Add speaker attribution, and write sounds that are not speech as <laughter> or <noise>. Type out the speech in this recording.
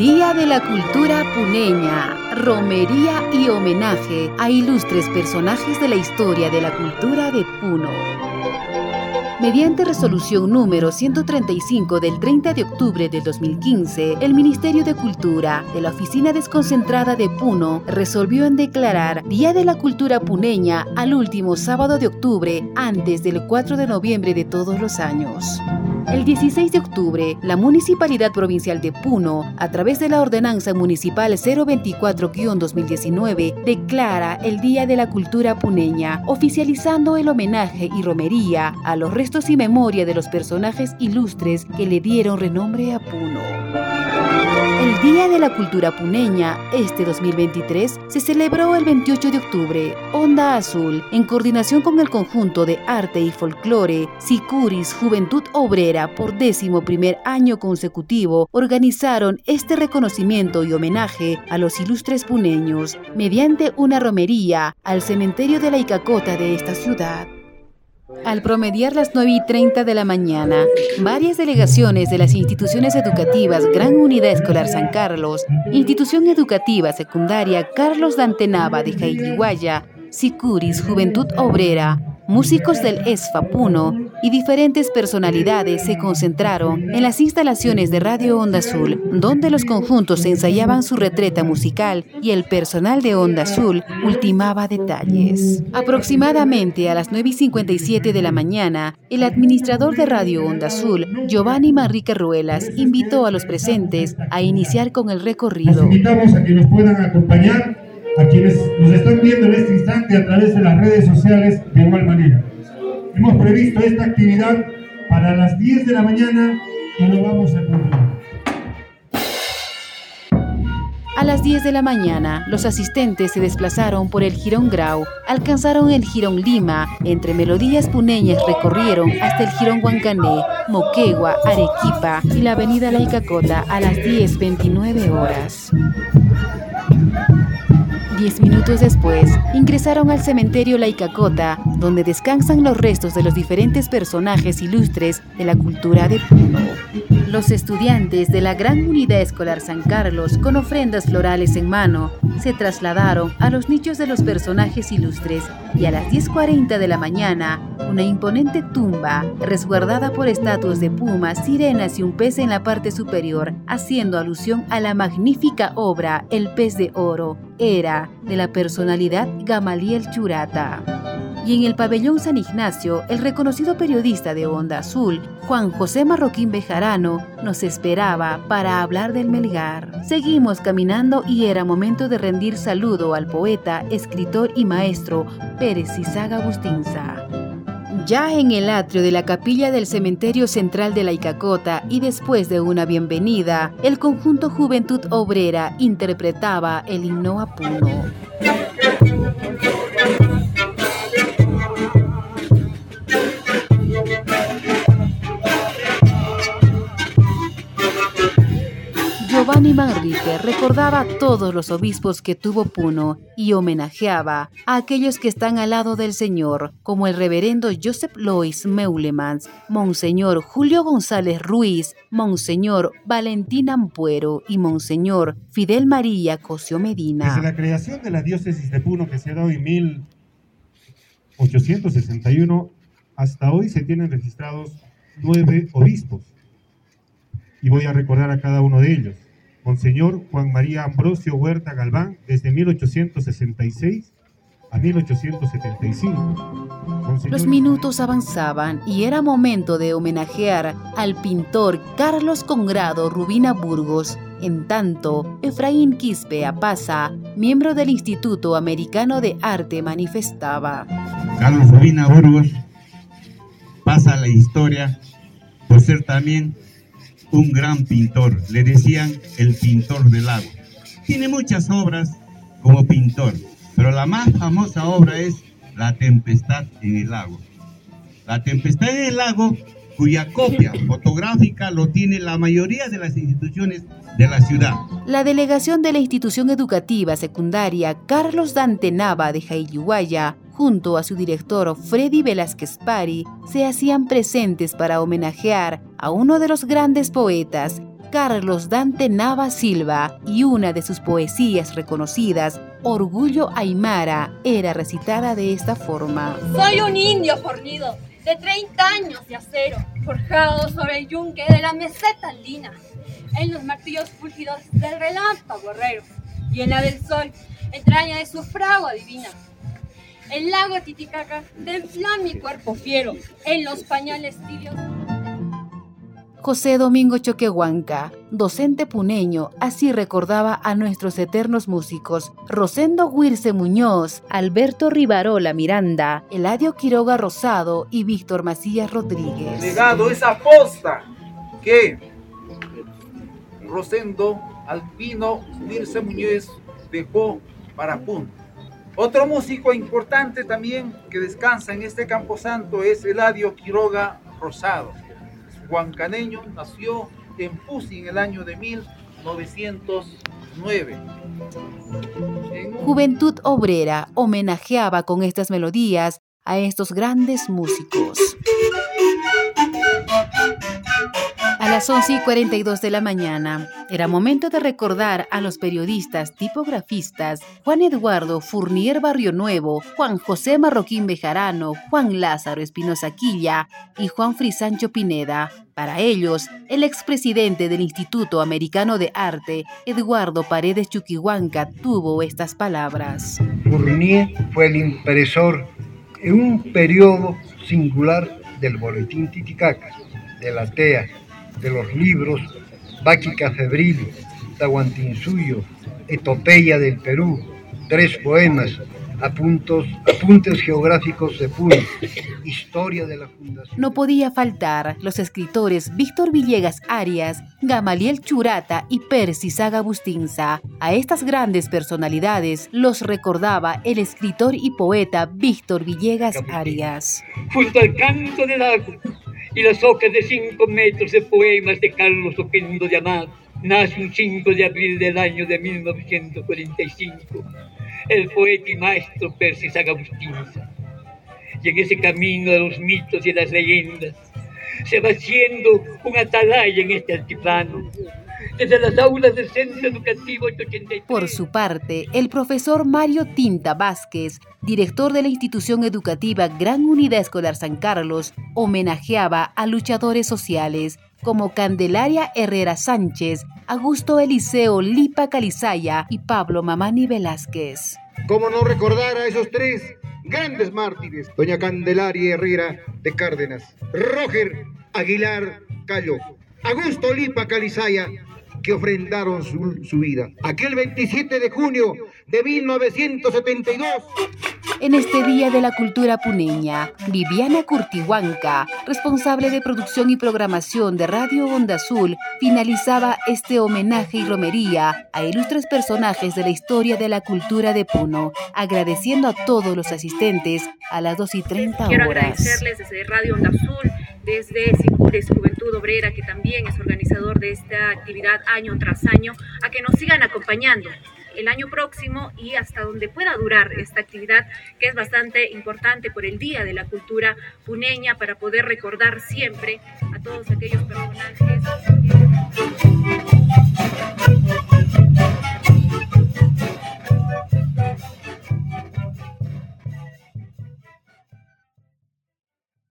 Speaker 1: Día de la Cultura Puneña, romería y homenaje a ilustres personajes de la historia de la cultura de Puno. Mediante resolución número 135 del 30 de octubre del 2015, el Ministerio de Cultura de la Oficina Desconcentrada de Puno resolvió en declarar Día de la Cultura Puneña al último sábado de octubre antes del 4 de noviembre de todos los años. El 16 de octubre, la Municipalidad Provincial de Puno, a través de la Ordenanza Municipal 024-2019, declara el Día de la Cultura Puneña, oficializando el homenaje y romería a los restos y memoria de los personajes ilustres que le dieron renombre a Puno. El Día de la Cultura Puneña, este 2023, se celebró el 28 de octubre. Onda Azul, en coordinación con el conjunto de arte y folclore, Sicuris Juventud Obrera, por décimo primer año consecutivo, organizaron este reconocimiento y homenaje a los ilustres puneños mediante una romería al cementerio de la Icacota de esta ciudad. Al promediar las 9 y 30 de la mañana, varias delegaciones de las instituciones educativas Gran Unidad Escolar San Carlos, Institución Educativa Secundaria Carlos Dantenava de Jailiguaya, Sicuris Juventud Obrera, músicos del ESFA Puno y diferentes personalidades se concentraron en las instalaciones de Radio Onda Azul, donde los conjuntos ensayaban su retreta musical y el personal de Onda Azul ultimaba detalles. Aproximadamente a las 9 y 57 de la mañana, el administrador de Radio Onda Azul, Giovanni Manrique Ruelas, invitó a los presentes a iniciar con el recorrido.
Speaker 2: invitamos a que nos puedan acompañar a quienes nos están viendo en este instante a través de las redes sociales de igual manera. Hemos previsto esta actividad para las 10 de la mañana y lo vamos a cumplir.
Speaker 1: A las 10 de la mañana, los asistentes se desplazaron por el Girón Grau, alcanzaron el Girón Lima, entre melodías puneñas recorrieron hasta el Girón Huancané, Moquegua, Arequipa y la avenida Laicacota a las 10.29 horas. Diez minutos después, ingresaron al cementerio La Icacota, donde descansan los restos de los diferentes personajes ilustres de la cultura de Puno. Los estudiantes de la Gran Unidad Escolar San Carlos, con ofrendas florales en mano, se trasladaron a los nichos de los personajes ilustres y a las 10.40 de la mañana, una imponente tumba, resguardada por estatuas de pumas, sirenas y un pez en la parte superior, haciendo alusión a la magnífica obra El pez de oro, era de la personalidad Gamaliel Churata. Y en el pabellón San Ignacio, el reconocido periodista de Onda Azul, Juan José Marroquín Bejarano, nos esperaba para hablar del Melgar. Seguimos caminando y era momento de rendir saludo al poeta, escritor y maestro Pérez Izaga Agustinza. Ya en el atrio de la capilla del cementerio central de la Icacota y después de una bienvenida, el conjunto Juventud Obrera interpretaba el himno a Puno. Giovanni Manrique recordaba a todos los obispos que tuvo Puno y homenajeaba a aquellos que están al lado del Señor, como el reverendo Joseph Lois Meulemans, Monseñor Julio González Ruiz, Monseñor Valentín Ampuero y Monseñor Fidel María Cosio Medina.
Speaker 2: Desde la creación de la diócesis de Puno, que se ha dado en 1861, hasta hoy se tienen registrados nueve obispos. Y voy a recordar a cada uno de ellos. Monseñor Juan María Ambrosio Huerta Galván, desde 1866 a 1875.
Speaker 1: Los minutos avanzaban y era momento de homenajear al pintor Carlos Congrado Rubina Burgos. En tanto, Efraín Quispe Apaza, miembro del Instituto Americano de Arte, manifestaba.
Speaker 3: Carlos Rubina Burgos pasa la historia por ser también un gran pintor. Le decían el pintor del lago. Tiene muchas obras como pintor, pero la más famosa obra es La Tempestad en el Lago. La Tempestad en el Lago, cuya copia <laughs> fotográfica lo tiene la mayoría de las instituciones de la ciudad.
Speaker 1: La delegación de la institución educativa secundaria Carlos Dante Nava de Jailluaya junto a su director Freddy Velázquez Pari, se hacían presentes para homenajear a uno de los grandes poetas Carlos Dante Nava Silva y una de sus poesías reconocidas, Orgullo Aymara, era recitada de esta forma.
Speaker 4: Soy un indio fornido de 30 años de acero, forjado sobre el yunque de la meseta andina, en los martillos fúlgidos del relámpago guerrero y en la del sol, entraña de su fragua divina. El lago Titicaca templa mi cuerpo fiero en los pañales tibios.
Speaker 1: José Domingo Choquehuanca, docente puneño, así recordaba a nuestros eternos músicos Rosendo Huirce Muñoz, Alberto Rivarola Miranda, Eladio Quiroga Rosado y Víctor Macías Rodríguez.
Speaker 5: Legado esa posta que Rosendo Alpino Huirce Muñoz dejó para Punta. Otro músico importante también que descansa en este camposanto es Eladio Quiroga Rosado Caneño nació en Pusi en el año de 1909.
Speaker 1: Juventud Obrera homenajeaba con estas melodías a estos grandes músicos. Las 11 y 42 de la mañana, era momento de recordar a los periodistas tipografistas Juan Eduardo Fournier Barrio Nuevo, Juan José Marroquín Bejarano, Juan Lázaro Espinosa Quilla y Juan Frisancho Pineda. Para ellos, el expresidente del Instituto Americano de Arte, Eduardo Paredes Chuquihuanca, tuvo estas palabras.
Speaker 6: Fournier fue el impresor en un periodo singular del boletín Titicaca, de la TEA, de los libros Báquica Febril, Tahuantinsuyo, Etopeya del Perú, tres poemas, apuntos, apuntes geográficos de Puno, historia de la fundación.
Speaker 1: No podía faltar los escritores Víctor Villegas Arias, Gamaliel Churata y Percy Saga Bustinza. A estas grandes personalidades los recordaba el escritor y poeta Víctor Villegas Arias.
Speaker 7: Junto al canto del agua y las hojas de cinco metros de poemas de Carlos Oquendo de Amado, nace un 5 de abril del año de 1945 el poeta y maestro Percy Agustinza. Y en ese camino de los mitos y las leyendas se va haciendo un atalaya en este altiplano desde las aulas del Centro Educativo 883.
Speaker 1: Por su parte, el profesor Mario Tinta Vázquez, director de la institución educativa Gran Unidad Escolar San Carlos, homenajeaba a luchadores sociales como Candelaria Herrera Sánchez, Augusto Eliseo Lipa Calizaya y Pablo Mamani Velázquez.
Speaker 8: ¿Cómo no recordar a esos tres grandes mártires? Doña Candelaria Herrera de Cárdenas, Roger Aguilar Callo, Augusto Lipa Calizaya que ofrendaron su, vida. Aquel 27 de junio de 1972.
Speaker 1: En este Día de la Cultura Puneña, Viviana Curtihuanca, responsable de producción y programación de Radio Onda Azul, finalizaba este homenaje y romería a ilustres personajes de la historia de la cultura de Puno, agradeciendo a todos los asistentes a las 2 y 30 horas.
Speaker 9: Quiero agradecerles desde Radio Onda Azul desde Sicures Juventud Obrera, que también es organizador de esta actividad año tras año, a que nos sigan acompañando el año próximo y hasta donde pueda durar esta actividad, que es bastante importante por el Día de la Cultura Puneña, para poder recordar siempre a todos aquellos personajes.